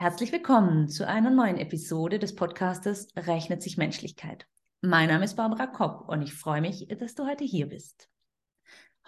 Herzlich willkommen zu einer neuen Episode des Podcastes Rechnet sich Menschlichkeit. Mein Name ist Barbara Kopp und ich freue mich, dass du heute hier bist.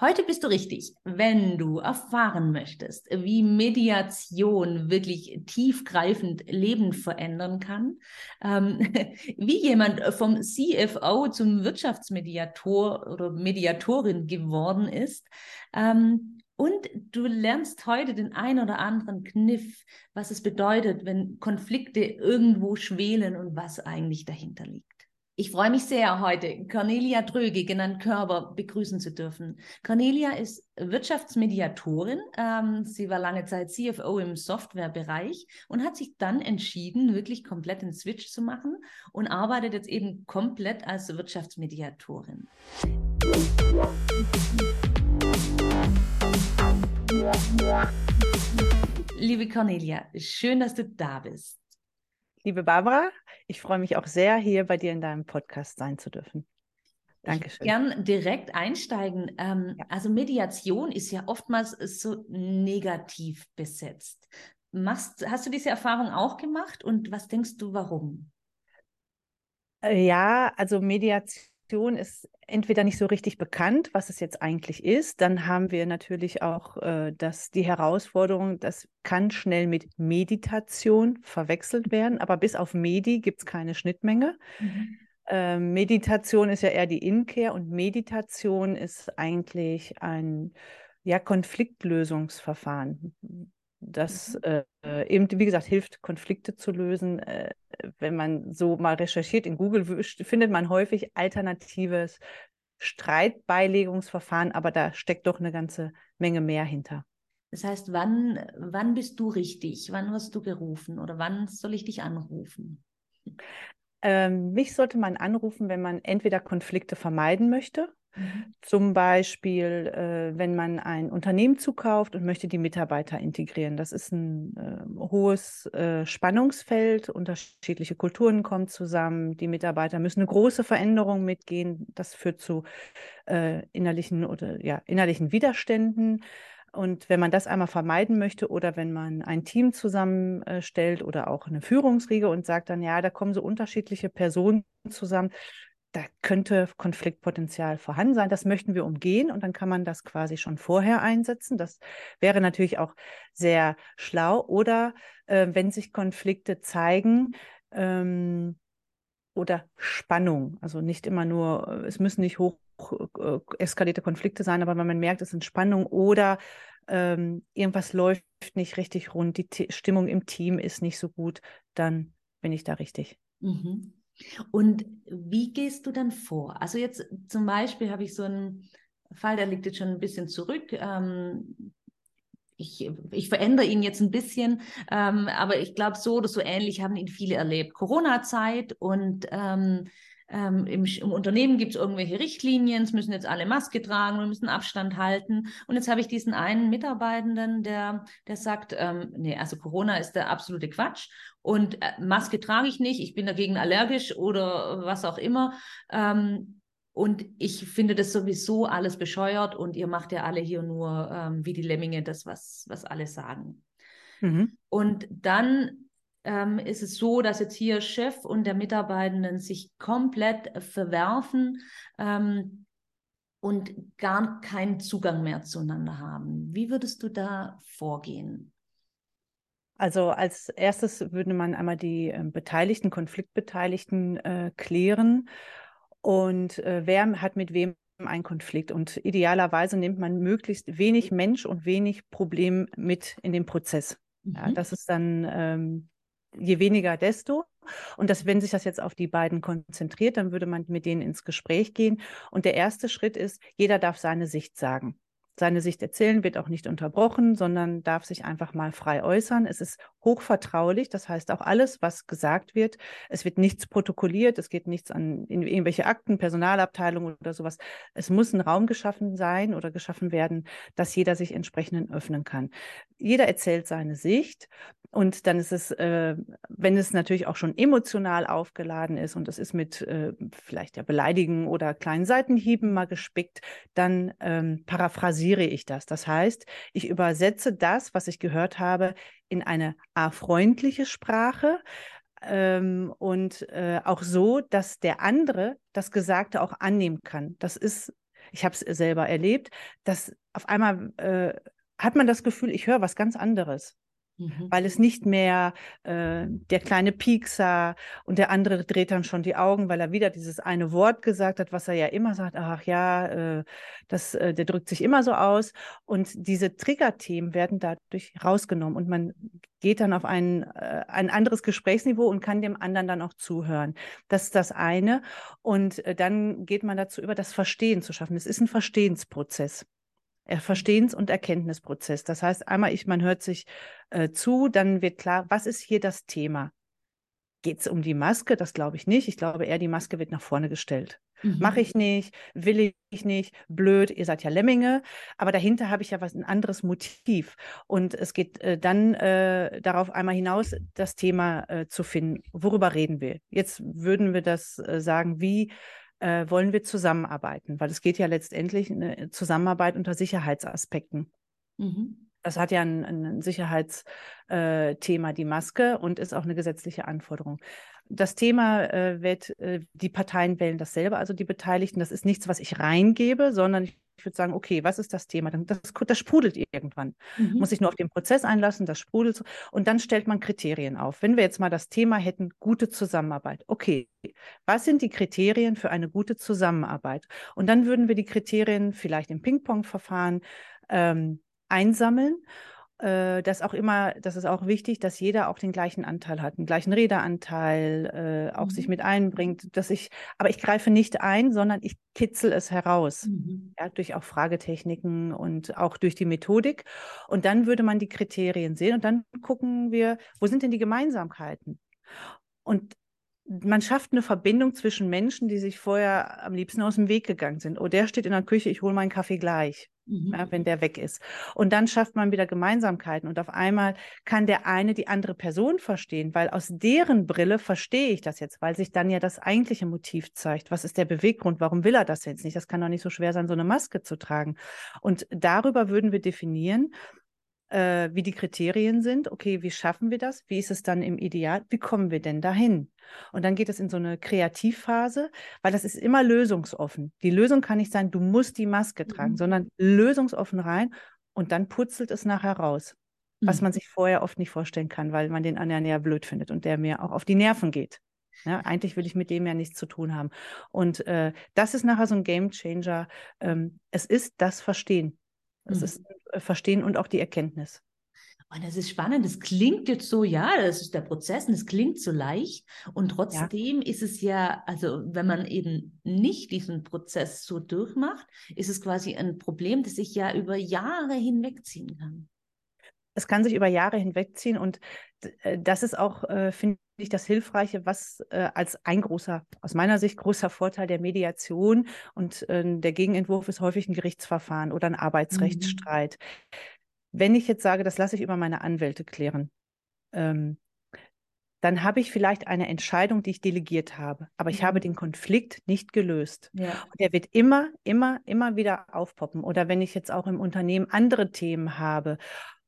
Heute bist du richtig, wenn du erfahren möchtest, wie Mediation wirklich tiefgreifend Leben verändern kann, ähm, wie jemand vom CFO zum Wirtschaftsmediator oder Mediatorin geworden ist, ähm, und du lernst heute den ein oder anderen Kniff, was es bedeutet, wenn Konflikte irgendwo schwelen und was eigentlich dahinter liegt. Ich freue mich sehr, heute Cornelia Dröge, genannt Körber, begrüßen zu dürfen. Cornelia ist Wirtschaftsmediatorin. Ähm, sie war lange Zeit CFO im Softwarebereich und hat sich dann entschieden, wirklich komplett den Switch zu machen und arbeitet jetzt eben komplett als Wirtschaftsmediatorin. Liebe Cornelia, schön, dass du da bist. Liebe Barbara, ich freue mich auch sehr, hier bei dir in deinem Podcast sein zu dürfen. Dankeschön. Ich gern direkt einsteigen. Ähm, ja. Also Mediation ist ja oftmals so negativ besetzt. Machst, hast du diese Erfahrung auch gemacht und was denkst du, warum? Äh, ja, also Mediation Meditation ist entweder nicht so richtig bekannt, was es jetzt eigentlich ist. Dann haben wir natürlich auch äh, dass die Herausforderung, das kann schnell mit Meditation verwechselt werden, aber bis auf Medi gibt es keine Schnittmenge. Mhm. Äh, Meditation ist ja eher die Inkehr und Meditation ist eigentlich ein ja, Konfliktlösungsverfahren das mhm. äh, eben, wie gesagt, hilft, Konflikte zu lösen. Äh, wenn man so mal recherchiert in Google, findet man häufig alternatives Streitbeilegungsverfahren, aber da steckt doch eine ganze Menge mehr hinter. Das heißt, wann, wann bist du richtig? Wann wirst du gerufen oder wann soll ich dich anrufen? Ähm, mich sollte man anrufen, wenn man entweder Konflikte vermeiden möchte Mhm. Zum Beispiel, äh, wenn man ein Unternehmen zukauft und möchte die Mitarbeiter integrieren. Das ist ein äh, hohes äh, Spannungsfeld. Unterschiedliche Kulturen kommen zusammen. Die Mitarbeiter müssen eine große Veränderung mitgehen. Das führt zu äh, innerlichen oder ja, innerlichen Widerständen. Und wenn man das einmal vermeiden möchte oder wenn man ein Team zusammenstellt oder auch eine Führungsriege und sagt dann, ja, da kommen so unterschiedliche Personen zusammen, da könnte Konfliktpotenzial vorhanden sein. Das möchten wir umgehen und dann kann man das quasi schon vorher einsetzen. Das wäre natürlich auch sehr schlau. Oder äh, wenn sich Konflikte zeigen, ähm, oder Spannung. Also nicht immer nur, es müssen nicht hoch äh, eskalierte Konflikte sein, aber wenn man merkt, es sind Spannung oder ähm, irgendwas läuft nicht richtig rund, die T Stimmung im Team ist nicht so gut, dann bin ich da richtig. Mhm. Und wie gehst du dann vor? Also jetzt zum Beispiel habe ich so einen Fall, der liegt jetzt schon ein bisschen zurück. Ähm, ich, ich verändere ihn jetzt ein bisschen, ähm, aber ich glaube, so oder so ähnlich haben ihn viele erlebt. Corona-Zeit und ähm, ähm, im, im, Unternehmen gibt es irgendwelche Richtlinien, es müssen jetzt alle Maske tragen, wir müssen Abstand halten. Und jetzt habe ich diesen einen Mitarbeitenden, der, der sagt, ähm, nee, also Corona ist der absolute Quatsch und äh, Maske trage ich nicht, ich bin dagegen allergisch oder was auch immer. Ähm, und ich finde das sowieso alles bescheuert und ihr macht ja alle hier nur ähm, wie die Lemminge das, was, was alle sagen. Mhm. Und dann ähm, ist es so, dass jetzt hier Chef und der Mitarbeitenden sich komplett verwerfen ähm, und gar keinen Zugang mehr zueinander haben. Wie würdest du da vorgehen? Also als erstes würde man einmal die äh, Beteiligten, Konfliktbeteiligten äh, klären und äh, wer hat mit wem einen Konflikt. Und idealerweise nimmt man möglichst wenig Mensch und wenig Problem mit in den Prozess. Mhm. Ja, das ist dann ähm, je weniger, desto. Und dass, wenn sich das jetzt auf die beiden konzentriert, dann würde man mit denen ins Gespräch gehen. Und der erste Schritt ist, jeder darf seine Sicht sagen seine Sicht erzählen, wird auch nicht unterbrochen, sondern darf sich einfach mal frei äußern. Es ist hochvertraulich, das heißt auch alles, was gesagt wird, es wird nichts protokolliert, es geht nichts an irgendwelche Akten, Personalabteilung oder sowas. Es muss ein Raum geschaffen sein oder geschaffen werden, dass jeder sich entsprechend öffnen kann. Jeder erzählt seine Sicht und dann ist es, äh, wenn es natürlich auch schon emotional aufgeladen ist und es ist mit äh, vielleicht ja Beleidigen oder kleinen Seitenhieben mal gespickt, dann ähm, paraphrasiert verbalisiere ich das. Das heißt, ich übersetze das, was ich gehört habe, in eine A-freundliche Sprache, ähm, und äh, auch so, dass der andere das Gesagte auch annehmen kann. Das ist, ich habe es selber erlebt, dass auf einmal äh, hat man das Gefühl, ich höre was ganz anderes. Mhm. Weil es nicht mehr äh, der kleine Piekser und der andere dreht dann schon die Augen, weil er wieder dieses eine Wort gesagt hat, was er ja immer sagt, ach ja, äh, das, äh, der drückt sich immer so aus. Und diese Triggerthemen werden dadurch rausgenommen und man geht dann auf ein, äh, ein anderes Gesprächsniveau und kann dem anderen dann auch zuhören. Das ist das eine. Und äh, dann geht man dazu über, das Verstehen zu schaffen. Es ist ein Verstehensprozess. Verstehens- und Erkenntnisprozess. Das heißt, einmal ich, man hört sich äh, zu, dann wird klar, was ist hier das Thema? Geht es um die Maske? Das glaube ich nicht. Ich glaube eher, die Maske wird nach vorne gestellt. Mhm. Mache ich nicht, will ich nicht, blöd, ihr seid ja Lemminge, aber dahinter habe ich ja was ein anderes Motiv. Und es geht äh, dann äh, darauf einmal hinaus, das Thema äh, zu finden. Worüber reden wir? Jetzt würden wir das äh, sagen, wie äh, wollen wir zusammenarbeiten? Weil es geht ja letztendlich eine Zusammenarbeit unter Sicherheitsaspekten. Mhm. Das hat ja ein, ein Sicherheitsthema, äh, die Maske, und ist auch eine gesetzliche Anforderung. Das Thema äh, wird, äh, die Parteien wählen dasselbe, also die Beteiligten. Das ist nichts, was ich reingebe, sondern ich ich würde sagen, okay, was ist das Thema? Das, das sprudelt irgendwann. Mhm. Muss ich nur auf den Prozess einlassen, das sprudelt. Und dann stellt man Kriterien auf. Wenn wir jetzt mal das Thema hätten, gute Zusammenarbeit. Okay, was sind die Kriterien für eine gute Zusammenarbeit? Und dann würden wir die Kriterien vielleicht im Ping-Pong-Verfahren ähm, einsammeln äh, das auch immer, das ist auch wichtig, dass jeder auch den gleichen Anteil hat, den gleichen Redeanteil, äh, auch mhm. sich mit einbringt, dass ich, aber ich greife nicht ein, sondern ich kitzel es heraus, mhm. ja, durch auch Fragetechniken und auch durch die Methodik. Und dann würde man die Kriterien sehen und dann gucken wir, wo sind denn die Gemeinsamkeiten? Und man schafft eine Verbindung zwischen Menschen, die sich vorher am liebsten aus dem Weg gegangen sind. Oh, der steht in der Küche, ich hole meinen Kaffee gleich, mhm. ja, wenn der weg ist. Und dann schafft man wieder Gemeinsamkeiten und auf einmal kann der eine die andere Person verstehen, weil aus deren Brille verstehe ich das jetzt, weil sich dann ja das eigentliche Motiv zeigt. Was ist der Beweggrund? Warum will er das jetzt nicht? Das kann doch nicht so schwer sein, so eine Maske zu tragen. Und darüber würden wir definieren, äh, wie die Kriterien sind. Okay, wie schaffen wir das? Wie ist es dann im Ideal? Wie kommen wir denn dahin? Und dann geht es in so eine Kreativphase, weil das ist immer lösungsoffen. Die Lösung kann nicht sein, du musst die Maske tragen, mhm. sondern lösungsoffen rein und dann putzelt es nachher raus. Mhm. Was man sich vorher oft nicht vorstellen kann, weil man den anderen ja blöd findet und der mir auch auf die Nerven geht. Ja, eigentlich will ich mit dem ja nichts zu tun haben. Und äh, das ist nachher so ein Game Changer. Ähm, es ist das Verstehen. Es mhm. ist äh, Verstehen und auch die Erkenntnis. Und das ist spannend. Das klingt jetzt so, ja, das ist der Prozess und es klingt so leicht. Und trotzdem ja. ist es ja, also wenn man eben nicht diesen Prozess so durchmacht, ist es quasi ein Problem, das sich ja über Jahre hinwegziehen kann. Es kann sich über Jahre hinwegziehen und äh, das ist auch, äh, finde ich, das Hilfreiche, was äh, als ein großer, aus meiner Sicht großer Vorteil der Mediation und äh, der Gegenentwurf ist häufig ein Gerichtsverfahren oder ein Arbeitsrechtsstreit. Mhm. Wenn ich jetzt sage, das lasse ich über meine Anwälte klären, ähm, dann habe ich vielleicht eine Entscheidung, die ich delegiert habe, aber ich mhm. habe den Konflikt nicht gelöst. Ja. Und der wird immer, immer, immer wieder aufpoppen. Oder wenn ich jetzt auch im Unternehmen andere Themen habe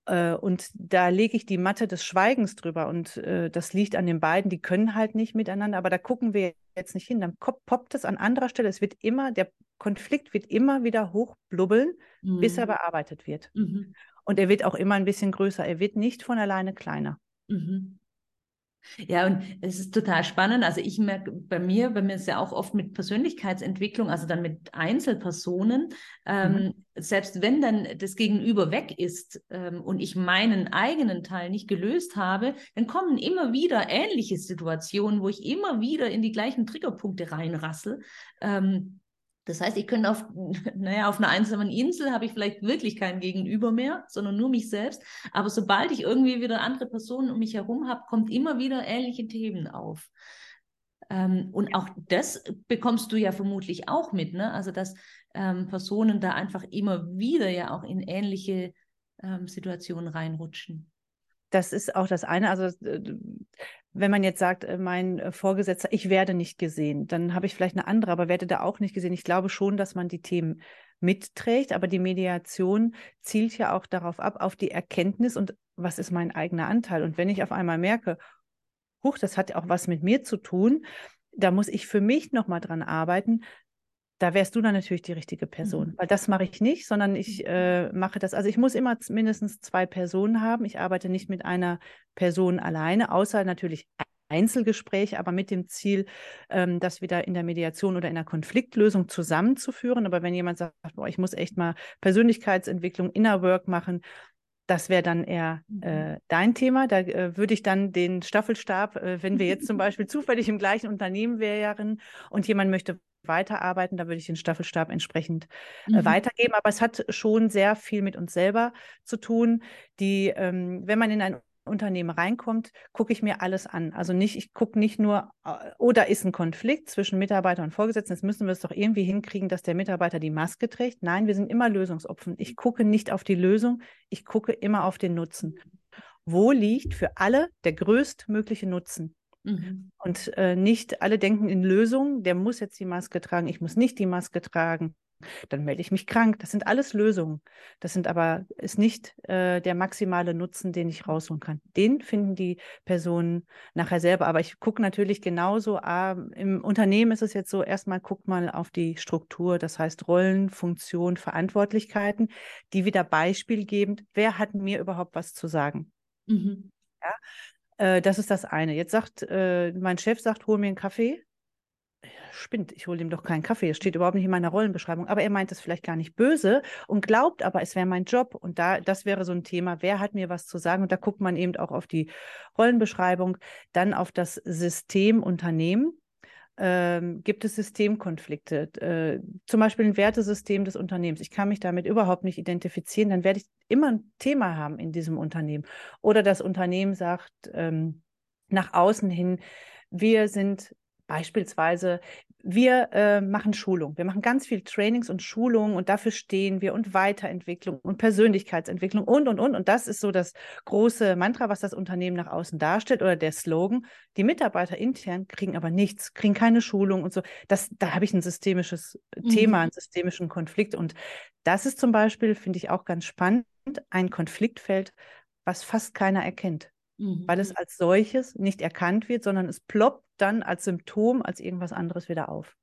und da lege ich die Matte des Schweigens drüber und äh, das liegt an den beiden, die können halt nicht miteinander, aber da gucken wir jetzt nicht hin. Dann poppt es an anderer Stelle. Es wird immer, der Konflikt wird immer wieder hochblubbeln, mhm. bis er mhm. bearbeitet wird. Mhm. Und er wird auch immer ein bisschen größer. Er wird nicht von alleine kleiner. Mhm. Ja, und es ist total spannend. Also ich merke bei mir, bei mir ist ja auch oft mit Persönlichkeitsentwicklung, also dann mit Einzelpersonen, ähm, mhm. selbst wenn dann das Gegenüber weg ist ähm, und ich meinen eigenen Teil nicht gelöst habe, dann kommen immer wieder ähnliche Situationen, wo ich immer wieder in die gleichen Triggerpunkte reinrassel. Ähm, das heißt, ich könnte auf, naja, auf einer einsamen Insel habe ich vielleicht wirklich kein Gegenüber mehr, sondern nur mich selbst. Aber sobald ich irgendwie wieder andere Personen um mich herum habe, kommt immer wieder ähnliche Themen auf. Ähm, und auch das bekommst du ja vermutlich auch mit, ne? Also, dass ähm, Personen da einfach immer wieder ja auch in ähnliche ähm, Situationen reinrutschen. Das ist auch das eine. Also wenn man jetzt sagt, äh, mein äh, Vorgesetzter, ich werde nicht gesehen, dann habe ich vielleicht eine andere, aber werde da auch nicht gesehen. Ich glaube schon, dass man die Themen mitträgt. Aber die Mediation zielt ja auch darauf ab, auf die Erkenntnis und was ist mein eigener Anteil. Und wenn ich auf einmal merke, huch, das hat auch was mit mir zu tun, da muss ich für mich nochmal dran arbeiten, da wärst du dann natürlich die richtige Person, mhm. weil das mache ich nicht, sondern ich mhm. äh, mache das. Also ich muss immer mindestens zwei Personen haben. Ich arbeite nicht mit einer Person alleine, außer natürlich Einzelgespräche, aber mit dem Ziel, ähm, das wieder in der Mediation oder in der Konfliktlösung zusammenzuführen. Aber wenn jemand sagt, boah, ich muss echt mal Persönlichkeitsentwicklung, Inner Work machen, das wäre dann eher mhm. äh, dein Thema. Da äh, würde ich dann den Staffelstab, äh, wenn wir jetzt zum Beispiel zufällig im gleichen Unternehmen wären und jemand möchte weiterarbeiten, da würde ich den Staffelstab entsprechend äh, mhm. weitergeben. Aber es hat schon sehr viel mit uns selber zu tun. Die, ähm, wenn man in ein Unternehmen reinkommt, gucke ich mir alles an. Also nicht, ich gucke nicht nur, oder äh, ist ein Konflikt zwischen Mitarbeiter und Vorgesetzten. Jetzt müssen wir es doch irgendwie hinkriegen, dass der Mitarbeiter die Maske trägt. Nein, wir sind immer Lösungsopfen. Ich gucke nicht auf die Lösung, ich gucke immer auf den Nutzen. Wo liegt für alle der größtmögliche Nutzen? Mhm. Und äh, nicht alle denken in Lösungen, der muss jetzt die Maske tragen, ich muss nicht die Maske tragen. Dann melde ich mich krank. Das sind alles Lösungen. Das sind aber ist nicht äh, der maximale Nutzen, den ich rausholen kann. Den finden die Personen nachher selber. Aber ich gucke natürlich genauso. Ah, Im Unternehmen ist es jetzt so: Erstmal guckt mal auf die Struktur. Das heißt Rollen, Funktion, Verantwortlichkeiten, die wieder Beispiel geben. Wer hat mir überhaupt was zu sagen? Mhm. Ja, äh, das ist das eine. Jetzt sagt, äh, mein Chef sagt, hol mir einen Kaffee. Spinnt, ich hole ihm doch keinen Kaffee. Es steht überhaupt nicht in meiner Rollenbeschreibung. Aber er meint es vielleicht gar nicht böse und glaubt aber, es wäre mein Job. Und da, das wäre so ein Thema. Wer hat mir was zu sagen? Und da guckt man eben auch auf die Rollenbeschreibung, dann auf das System Unternehmen ähm, gibt es Systemkonflikte, äh, zum Beispiel ein Wertesystem des Unternehmens. Ich kann mich damit überhaupt nicht identifizieren, dann werde ich immer ein Thema haben in diesem Unternehmen. Oder das Unternehmen sagt ähm, nach außen hin, wir sind Beispielsweise, wir äh, machen Schulung. Wir machen ganz viel Trainings und Schulungen und dafür stehen wir und Weiterentwicklung und Persönlichkeitsentwicklung und, und, und. Und das ist so das große Mantra, was das Unternehmen nach außen darstellt oder der Slogan. Die Mitarbeiter intern kriegen aber nichts, kriegen keine Schulung und so. Das, da habe ich ein systemisches mhm. Thema, einen systemischen Konflikt. Und das ist zum Beispiel, finde ich auch ganz spannend, ein Konfliktfeld, was fast keiner erkennt mhm. weil es als solches nicht erkannt wird, sondern es ploppt dann als Symptom, als irgendwas anderes wieder auf.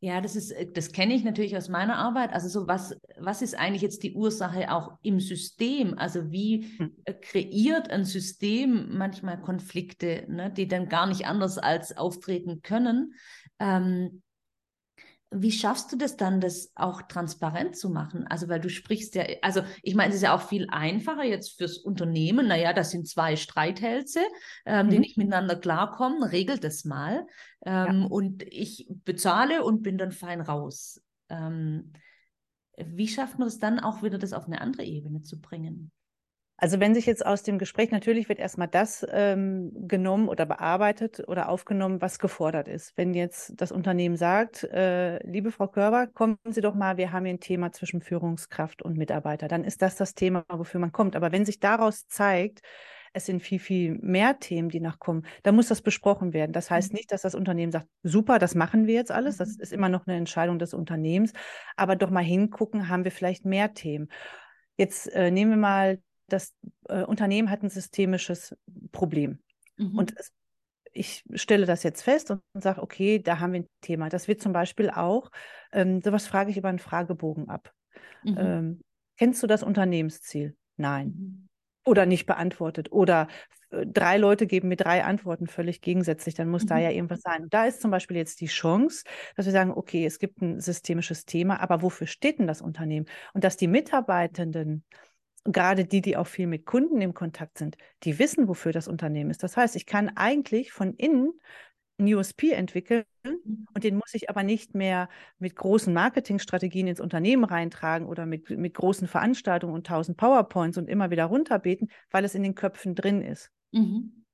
Ja, das ist, äh, das kenne ich natürlich aus meiner Arbeit. Also so was, was ist eigentlich jetzt die Ursache auch im System? Also wie hm. Äh, kreiert ein System manchmal Konflikte, ne, die dann gar nicht anders als auftreten können? Ähm, wie schaffst du das dann, das auch transparent zu machen? Also, weil du sprichst ja, also ich meine, es ist ja auch viel einfacher jetzt fürs Unternehmen. Naja, das sind zwei Streithälse, ähm, mhm. die nicht miteinander klarkommen, regelt das mal. Ähm, ja. Und ich bezahle und bin dann fein raus. Ähm, wie schafft man es dann auch wieder, das auf eine andere Ebene zu bringen? Also wenn sich jetzt aus dem Gespräch natürlich wird erstmal das ähm, genommen oder bearbeitet oder aufgenommen, was gefordert ist. Wenn jetzt das Unternehmen sagt, äh, liebe Frau Körber, kommen Sie doch mal, wir haben hier ein Thema zwischen Führungskraft und Mitarbeiter, dann ist das das Thema, wofür man kommt. Aber wenn sich daraus zeigt, es sind viel, viel mehr Themen, die nachkommen. Da muss das besprochen werden. Das heißt mhm. nicht, dass das Unternehmen sagt, super, das machen wir jetzt alles. Das mhm. ist immer noch eine Entscheidung des Unternehmens. Aber doch mal hingucken, haben wir vielleicht mehr Themen. Jetzt äh, nehmen wir mal das äh, Unternehmen hat ein systemisches Problem. Mhm. Und es, ich stelle das jetzt fest und, und sage, okay, da haben wir ein Thema. Das wird zum Beispiel auch, ähm, sowas frage ich über einen Fragebogen ab. Mhm. Ähm, kennst du das Unternehmensziel? Nein. Mhm. Oder nicht beantwortet. Oder äh, drei Leute geben mir drei Antworten völlig gegensätzlich, dann muss da mhm. ja irgendwas sein. Und da ist zum Beispiel jetzt die Chance, dass wir sagen, okay, es gibt ein systemisches Thema, aber wofür steht denn das Unternehmen? Und dass die Mitarbeitenden gerade die, die auch viel mit Kunden im Kontakt sind, die wissen, wofür das Unternehmen ist. Das heißt, ich kann eigentlich von innen einen USP entwickeln mhm. und den muss ich aber nicht mehr mit großen Marketingstrategien ins Unternehmen reintragen oder mit, mit großen Veranstaltungen und tausend PowerPoints und immer wieder runterbeten, weil es in den Köpfen drin ist. Mhm.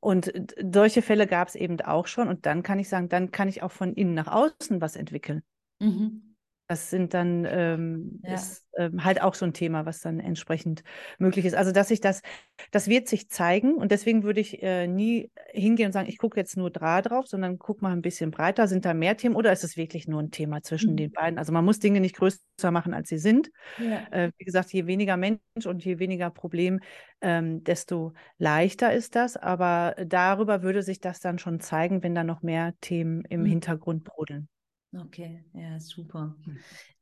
Und solche Fälle gab es eben auch schon. Und dann kann ich sagen, dann kann ich auch von innen nach außen was entwickeln. Mhm. Das sind dann ähm, ja. ist ähm, halt auch so ein Thema, was dann entsprechend möglich ist. Also dass sich das, das wird sich zeigen und deswegen würde ich äh, nie hingehen und sagen, ich gucke jetzt nur da drauf, sondern guck mal ein bisschen breiter. Sind da mehr Themen oder ist es wirklich nur ein Thema zwischen mhm. den beiden? Also man muss Dinge nicht größer machen, als sie sind. Ja. Äh, wie gesagt, je weniger Mensch und je weniger Problem, ähm, desto leichter ist das. Aber darüber würde sich das dann schon zeigen, wenn da noch mehr Themen im mhm. Hintergrund brodeln. Okay, ja, super.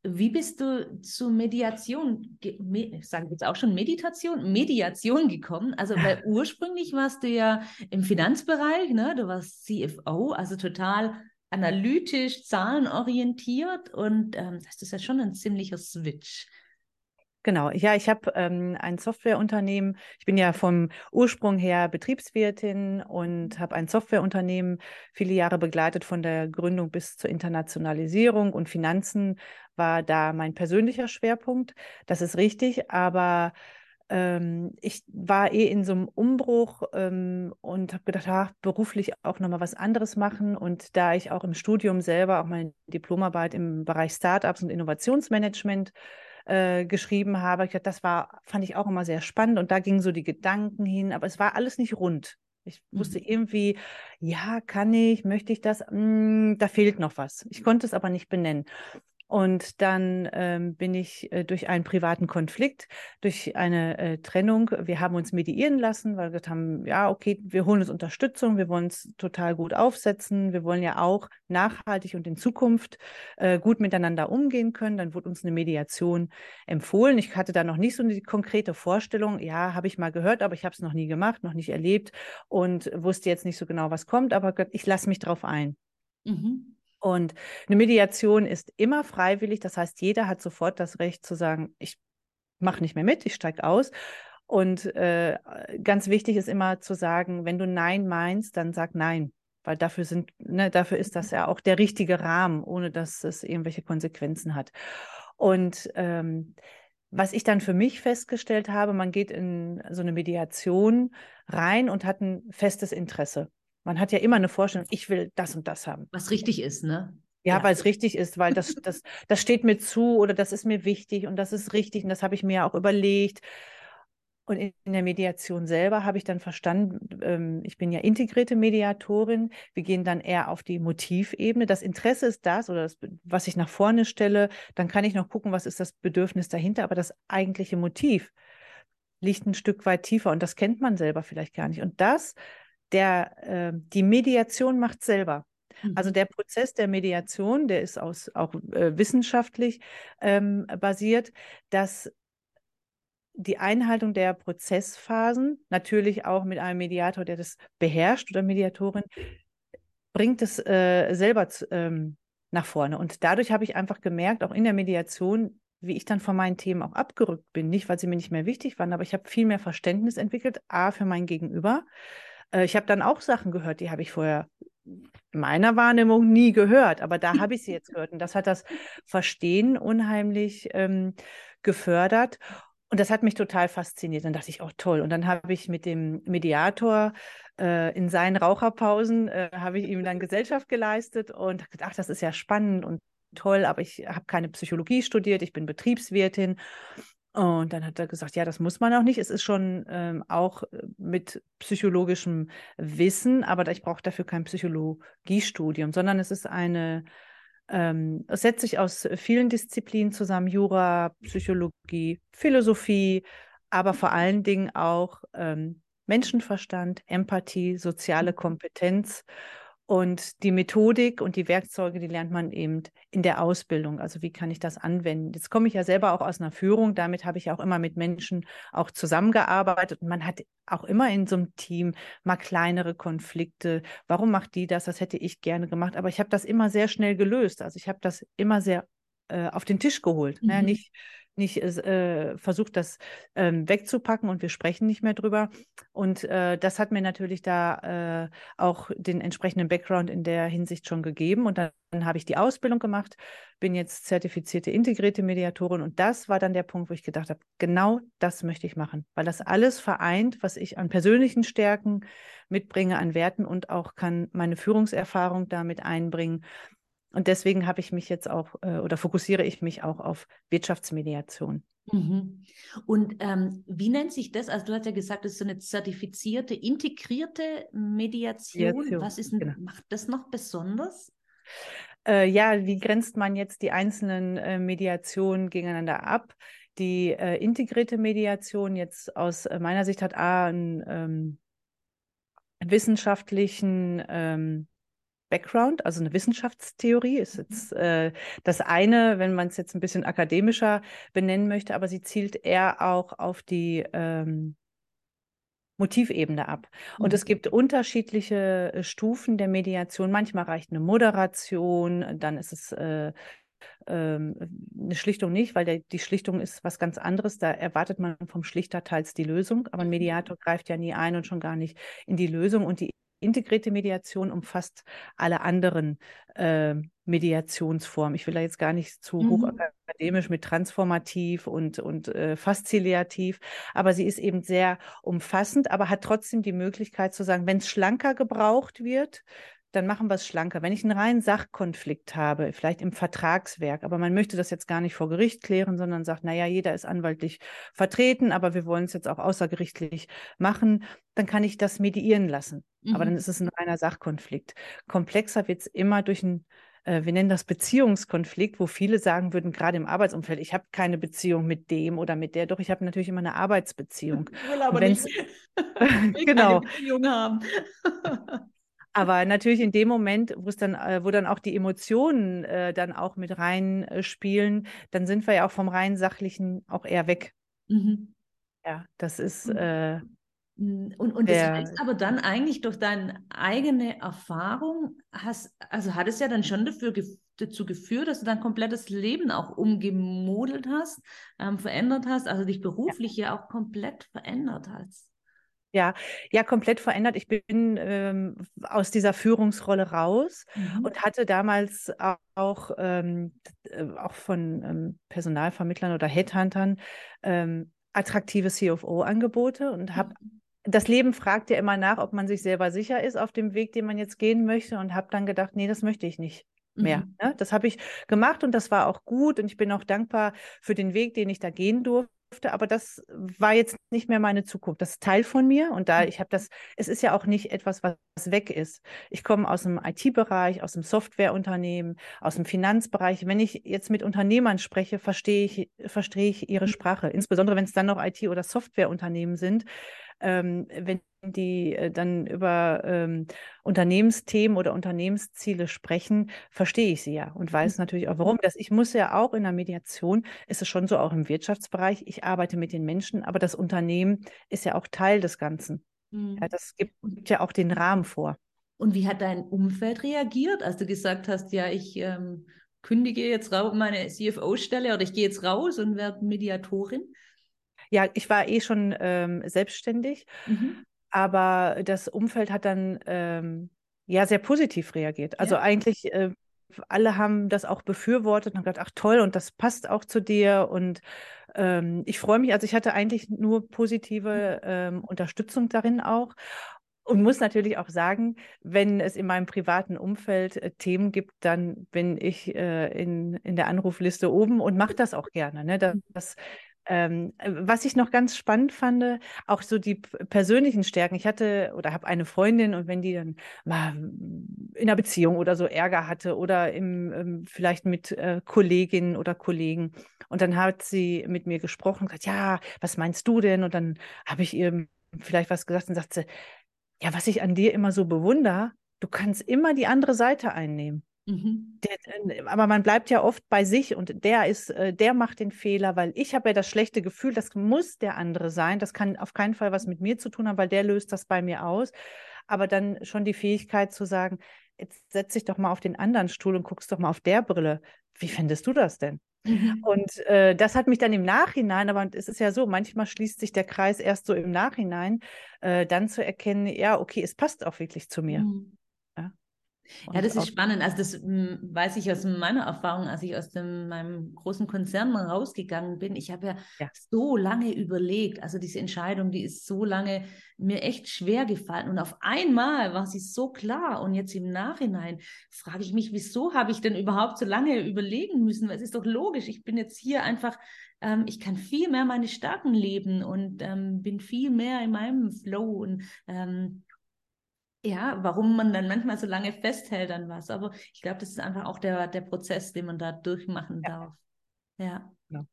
Wie bist du zu Mediation, ich sage jetzt auch schon Meditation, Mediation gekommen? Also, weil ursprünglich warst du ja im Finanzbereich, ne? Du warst CFO, also total analytisch, zahlenorientiert und ähm, das ist ja schon ein ziemlicher Switch. Genau, ja, ich habe ähm, ein Softwareunternehmen. Ich bin ja vom Ursprung her Betriebswirtin und habe ein Softwareunternehmen viele Jahre begleitet von der Gründung bis zur Internationalisierung und Finanzen war da mein persönlicher Schwerpunkt. Das ist richtig, aber ähm, ich war eh in so einem Umbruch ähm, und habe gedacht, ach, beruflich auch nochmal was anderes machen. Und da ich auch im Studium selber auch meine Diplomarbeit im Bereich Startups und Innovationsmanagement geschrieben habe. Ich dachte, das war, fand ich auch immer sehr spannend und da gingen so die Gedanken hin, aber es war alles nicht rund. Ich wusste mhm. irgendwie, ja, kann ich, möchte ich das? Hm, da fehlt noch was. Ich konnte es aber nicht benennen. Und dann ähm, bin ich äh, durch einen privaten Konflikt, durch eine äh, Trennung, wir haben uns mediieren lassen, weil wir gesagt haben, ja, okay, wir holen uns Unterstützung, wir wollen es total gut aufsetzen, wir wollen ja auch nachhaltig und in Zukunft äh, gut miteinander umgehen können. Dann wurde uns eine Mediation empfohlen. Ich hatte da noch nicht so eine konkrete Vorstellung, ja, habe ich mal gehört, aber ich habe es noch nie gemacht, noch nicht erlebt und wusste jetzt nicht so genau, was kommt, aber ich lasse mich drauf ein. Mhm. Und eine Mediation ist immer freiwillig. Das heißt, jeder hat sofort das Recht zu sagen, ich mache nicht mehr mit, ich steige aus. Und äh, ganz wichtig ist immer zu sagen, wenn du Nein meinst, dann sag Nein. Weil dafür sind, ne, dafür ist das ja auch der richtige Rahmen, ohne dass es irgendwelche Konsequenzen hat. Und ähm, was ich dann für mich festgestellt habe, man geht in so eine Mediation rein und hat ein festes Interesse. Man hat ja immer eine Vorstellung, ich will das und das haben. Was richtig ist, ne? Ja, ja. weil es richtig ist, weil das, das, das steht mir zu oder das ist mir wichtig und das ist richtig und das habe ich mir auch überlegt. Und in der Mediation selber habe ich dann verstanden, ähm, ich bin ja integrierte Mediatorin. Wir gehen dann eher auf die Motivebene. Das Interesse ist das oder das, was ich nach vorne stelle. Dann kann ich noch gucken, was ist das Bedürfnis dahinter. Aber das eigentliche Motiv liegt ein Stück weit tiefer und das kennt man selber vielleicht gar nicht. Und das der, äh, die Mediation macht selber. Also mhm. der Prozess der Mediation, der ist aus, auch äh, wissenschaftlich ähm, basiert, dass die Einhaltung der Prozessphasen, natürlich auch mit einem Mediator, der das beherrscht oder Mediatorin, bringt es äh, selber zu, ähm, nach vorne. Und dadurch habe ich einfach gemerkt, auch in der Mediation, wie ich dann von meinen Themen auch abgerückt bin. Nicht, weil sie mir nicht mehr wichtig waren, aber ich habe viel mehr Verständnis entwickelt, a, für mein Gegenüber äh, ich habe dann auch Sachen gehört, die habe ich vorher in meiner Wahrnehmung nie gehört, aber da habe ich sie jetzt gehört. Und das hat das Verstehen unheimlich ähm, gefördert. Und das hat mich total fasziniert. Dann dachte ich, oh toll. Und dann habe ich mit dem Mediator äh, in seinen Raucherpausen, äh, habe ich ihm dann Gesellschaft geleistet und gedacht, ach, das ist ja spannend und toll, aber ich habe keine Psychologie studiert, ich bin Betriebswirtin und dann hat er gesagt, ja, das muss man auch nicht. Es ist schon ähm, auch äh, mit psychologischem Wissen, aber ich brauche dafür kein Psychologiestudium, sondern es ist eine, ähm, es setzt sich aus vielen Disziplinen zusammen, Jura, Psychologie, Philosophie, aber vor allen Dingen auch ähm, Menschenverstand, Empathie, soziale mhm. Kompetenz. Und die Methodik und die Werkzeuge, die lernt man eben in der Ausbildung. Also wie kann ich das anwenden? Jetzt komme ich ja selber auch aus einer Führung. Damit habe ich auch immer mit Menschen auch zusammengearbeitet. Und man hat auch immer in so einem Team mal kleinere Konflikte. Warum macht die das? Das hätte ich gerne gemacht. Aber ich habe das immer sehr schnell gelöst. Also ich habe das immer sehr äh, auf den Tisch geholt. Ne? Mhm. Ne? Nicht nicht äh, versucht, das ähm, wegzupacken und wir sprechen nicht mehr drüber. Und äh, das hat mir natürlich da äh, auch den entsprechenden Background in der Hinsicht schon gegeben. Und dann, dann habe ich die Ausbildung gemacht, bin jetzt zertifizierte integrierte Mediatorin. Und das war dann der Punkt, wo ich gedacht habe, genau das möchte ich machen, weil das alles vereint, was ich an persönlichen Stärken mitbringe, an Werten und auch kann meine Führungserfahrung damit einbringen Und deswegen habe ich mich jetzt auch äh, oder fokussiere ich mich auch auf Wirtschaftsmediation. Mhm. Und ähm, wie nennt sich das? Also du hast ja gesagt, das ist so eine zertifizierte, integrierte Mediation. Mediation Was ist, genau. macht das noch besonders? Äh, ja, wie grenzt man jetzt die einzelnen äh, Mediationen gegeneinander ab? Die äh, integrierte Mediation jetzt aus äh, meiner Sicht hat A, einen ähm, wissenschaftlichen ähm, Background, also eine Wissenschaftstheorie ist mhm. jetzt äh, das eine, wenn man es jetzt ein bisschen akademischer benennen möchte, aber sie zielt eher auch auf die ähm, Motivebene ab. Und mhm. es gibt unterschiedliche äh, Stufen der Mediation. Manchmal reicht eine Moderation, dann ist es äh, ähm, eine Schlichtung nicht, weil der, die Schlichtung ist was ganz anderes. Da erwartet man vom Schlichter teils die Lösung, aber ein mhm. Mediator greift ja nie ein und schon gar nicht in die Lösung. Und die integrierte Mediation umfasst alle anderen äh, Mediationsformen. Ich will da jetzt gar nicht zu mhm. hochakademisch mit transformativ und, und äh, fasziliativ, aber sie ist eben sehr umfassend, aber hat trotzdem die Möglichkeit zu sagen, wenn es schlanker gebraucht wird, dann machen wir es schlanker. Wenn ich einen reinen Sachkonflikt habe, vielleicht im Vertragswerk, aber man möchte das jetzt gar nicht vor Gericht klären, sondern sagt, naja, jeder ist anwaltlich vertreten, aber wir wollen es jetzt auch außergerichtlich machen, dann kann ich das mediieren lassen. Mhm. Aber dann ist es ein reiner Sachkonflikt. Komplexer wird es immer durch ein äh, wir nennen das Beziehungskonflikt, wo viele sagen würden, gerade im Arbeitsumfeld, ich habe keine Beziehung mit dem oder mit der, doch ich habe natürlich immer eine Arbeitsbeziehung. Ich will aber nicht genau. keine Beziehung haben. Aber natürlich in dem Moment, wo es dann, äh, wo dann auch die Emotionen äh, dann auch mit reinspielen, äh, dann sind wir ja auch vom rein sachlichen auch eher weg. Mhm. Ja, das ist. Mhm. Äh, mm, und, und das heißt aber dann eigentlich durch deine eigene Erfahrung, hast, also hat es ja dann schon dafür dazu geführt, dass du dein komplettes Leben auch umgemodelt hast, ähm, verändert hast, also dich beruflich ja. ja auch komplett verändert hast. Ja, ja, komplett verändert. Ich bin ähm, aus dieser Führungsrolle raus mhm. und hatte damals auch, ähm, äh, auch von ähm, Personalvermittlern oder Headhuntern ähm, attraktive CFO-Angebote und habe mhm. das Leben fragt ja immer nach, ob man sich selber sicher ist auf dem Weg, den man jetzt gehen möchte und habe dann gedacht, nee, das möchte ich nicht mehr. Mhm. Ne? Das habe ich gemacht und das war auch gut und ich bin auch dankbar für den Weg, den ich da gehen durfte aber das war jetzt nicht mehr meine Zukunft. Das ist Teil von mir und da mhm. ich habe das, es ist ja auch nicht etwas, was weg ist. Ich komme aus dem IT-Bereich, aus dem Softwareunternehmen, aus dem Finanzbereich. Wenn ich jetzt mit Unternehmern spreche, verstehe ich, verstehe ich ihre mhm. Sprache, insbesondere wenn es dann noch IT- oder Softwareunternehmen sind. Ähm, wenn die äh, dann über ähm, Unternehmensthemen oder Unternehmensziele sprechen, verstehe ich sie ja und weiß mhm. natürlich auch warum. Das, ich muss ja auch in der Mediation, ist es schon so auch im Wirtschaftsbereich, ich arbeite mit den Menschen, aber das Unternehmen ist ja auch Teil des Ganzen. Mhm. Ja, das gibt, gibt, ja auch den Rahmen vor. Und wie hat dein Umfeld reagiert, als du gesagt hast, ja, ich ähm, kündige jetzt meine CFO-Stelle oder ich gehe jetzt raus und werde Mediatorin? Ja, ich war eh schon ähm, selbstständig. Mhm. Aber das Umfeld hat dann ähm, ja sehr positiv reagiert. Also ja. eigentlich äh, alle haben das auch befürwortet und haben gesagt, ach toll, und das passt auch zu dir. Und ähm, ich freue mich, also ich hatte eigentlich nur positive ähm, Unterstützung darin auch. Und muss natürlich auch sagen, wenn es in meinem privaten Umfeld äh, Themen gibt, dann bin ich äh, in, in der Anrufliste oben und mache das auch gerne. Ne? Das, das ähm, was ich noch ganz spannend fand, auch so die persönlichen Stärken. Ich hatte oder habe eine Freundin und wenn die dann mal in einer Beziehung oder so Ärger hatte oder im, ähm, vielleicht mit äh, Kolleginnen oder Kollegen und dann hat sie mit mir gesprochen und gesagt, ja, was meinst du denn? Und dann habe ich ihr vielleicht was gesagt und sagte, ja, was ich an dir immer so bewundere, du kannst immer die andere Seite einnehmen. Mhm. Der, aber man bleibt ja oft bei sich und der ist, äh, der macht den Fehler, weil ich habe ja das schlechte Gefühl, das muss der andere sein. Das kann auf keinen Fall was mit mir zu tun haben, weil der löst das bei mir aus. Aber dann schon die Fähigkeit zu sagen, jetzt setz dich doch mal auf den anderen Stuhl und guckst doch mal auf der Brille. Wie findest du das denn? Mhm. Und äh, das hat mich dann im Nachhinein, aber es ist ja so, manchmal schließt sich der Kreis erst so im Nachhinein, äh, dann zu erkennen, ja, okay, es passt auch wirklich zu mir. Mhm. Ja, das ist spannend. Also das hm, weiß ich aus meiner Erfahrung, als ich aus dem, meinem großen Konzern rausgegangen bin. Ich habe ja, ja, so lange überlegt. Also diese Entscheidung, die ist so lange mir echt schwer gefallen. Und auf einmal war sie so klar. Und jetzt im Nachhinein frage ich mich, wieso habe ich denn überhaupt so lange überlegen müssen? Weil es ist doch logisch. Ich bin jetzt hier einfach, ähm, ich kann viel mehr meine Stärken leben und ähm, bin viel mehr in meinem Flow und ähm, ja, warum man dann manchmal so lange festhält an was. Aber ich glaube, das ist einfach auch der, der Prozess, den man da durchmachen ja. darf. Ja. ja.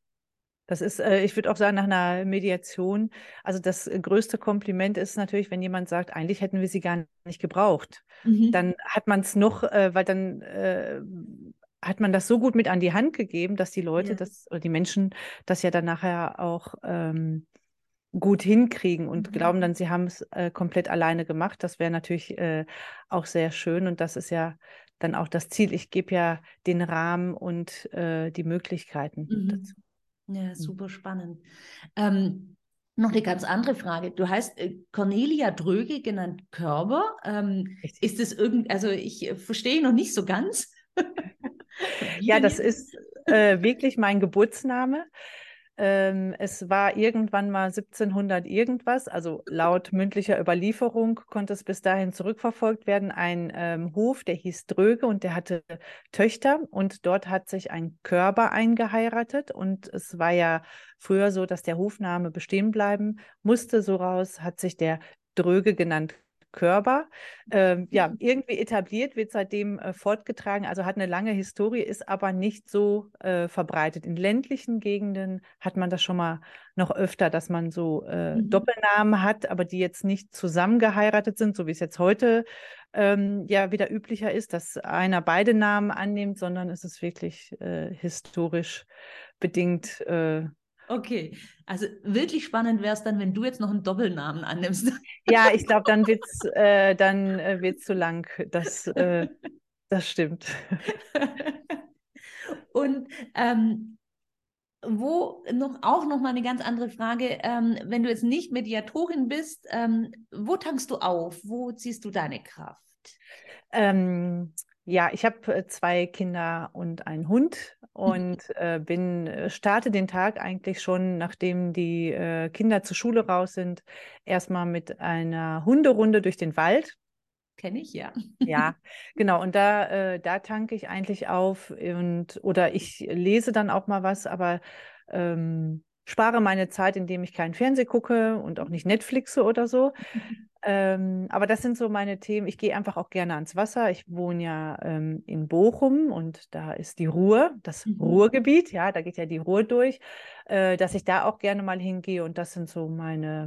Das ist, äh, ich würde auch sagen, nach einer Mediation, also das größte Kompliment ist natürlich, wenn jemand sagt, eigentlich hätten wir sie gar nicht gebraucht. Mhm. Dann hat man es noch, äh, weil dann äh, hat man das so gut mit an die Hand gegeben, dass die Leute ja. das oder die Menschen das ja dann nachher auch ähm, gut hinkriegen und mhm. glauben dann, sie haben es äh, komplett alleine gemacht. Das wäre natürlich äh, auch sehr schön und das ist ja dann auch das Ziel. Ich gebe ja den Rahmen und äh, die Möglichkeiten mhm. dazu. Ja, mhm. super spannend. Ähm, noch eine ganz andere Frage. Du heißt äh, Cornelia Dröge, genannt Körber. Ähm, ist das irgend, also ich äh, verstehe noch nicht so ganz. ja, das ist äh, wirklich mein Geburtsname. Ähm, es war irgendwann mal 1700 irgendwas, also laut mündlicher Überlieferung konnte es bis dahin zurückverfolgt werden. Ein ähm, Hof, der hieß Dröge und der hatte Töchter und dort hat sich ein Körper eingeheiratet und es war ja früher so, dass der Hofname bestehen bleiben musste. So raus hat sich der Dröge genannt Körper. Ähm, ja, mhm. irgendwie etabliert, wird seitdem äh, fortgetragen, also hat eine lange Historie, ist aber nicht so äh, verbreitet. In ländlichen Gegenden hat man das schon mal noch öfter, dass man so äh, mhm. Doppelnamen hat, aber die jetzt nicht zusammengeheiratet sind, so wie es jetzt heute ähm, ja wieder üblicher ist, dass einer beide Namen annimmt, sondern es ist wirklich äh, historisch bedingt äh, Okay, also wirklich spannend wäre es dann, wenn du jetzt noch einen Doppelnamen annimmst. Ja, ich glaube, dann wird es äh, dann äh, wird's zu lang. Das, äh, das stimmt. Und ähm, wo noch auch noch mal eine ganz andere Frage, ähm, wenn du jetzt nicht Mediatorin bist, ähm, wo tankst du auf? Wo ziehst du deine Kraft? Ähm, ja, ich habe äh, zwei Kinder und einen Hund und äh, bin äh, starte den Tag eigentlich schon, nachdem die äh, Kinder zur Schule raus sind, erstmal mit einer Hunderunde durch den Wald. Kenne ich, ja. Ja, genau. Und da, äh, da tanke ich eigentlich auf und oder ich lese dann auch mal was, aber ähm, spare meine Zeit, indem ich keinen Fernseh gucke und auch nicht Netflixe oder so. Ähm, aber das sind so meine Themen. Ich gehe einfach auch gerne ans Wasser. Ich wohne ja ähm, in Bochum und da ist die Ruhr, das mhm. Ruhrgebiet, ja, da geht ja die Ruhr durch, äh, dass ich da auch gerne mal hingehe und das sind so meine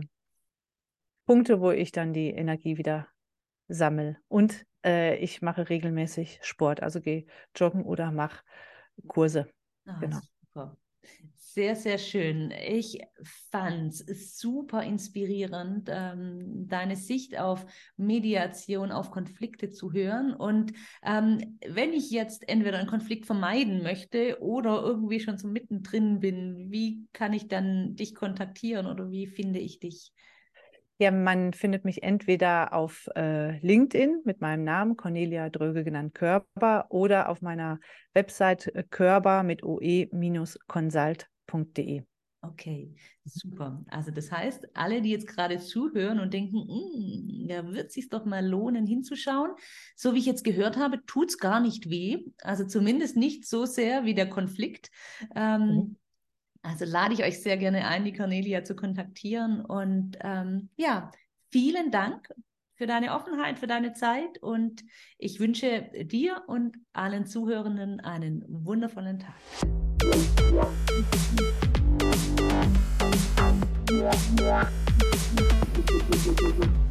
Punkte, wo ich dann die Energie wieder sammle. Und äh, ich mache regelmäßig Sport, also gehe joggen oder mache Kurse. Ah, genau. Super. Sehr, sehr schön. Ich fand es super inspirierend, ähm, deine Sicht auf Mediation, auf Konflikte zu hören. Und ähm, wenn ich jetzt entweder einen Konflikt vermeiden möchte oder irgendwie schon so mittendrin bin, wie kann ich dann dich kontaktieren oder wie finde ich dich? Ja, man findet mich entweder auf äh, LinkedIn mit meinem Namen, Cornelia Dröge genannt Körper, oder auf meiner Website äh, Körper mit oe-consult.de. Okay, super. Also das heißt, alle, die jetzt gerade zuhören und denken, mm, ja, wird sich doch mal lohnen, hinzuschauen. So wie ich jetzt gehört habe, tut es gar nicht weh. Also zumindest nicht so sehr wie der Konflikt. Ähm, mhm. Also lade ich euch sehr gerne ein, die Cornelia zu kontaktieren. Und ähm, ja, vielen Dank für deine Offenheit, für deine Zeit und ich wünsche dir und allen Zuhörenden einen wundervollen Tag.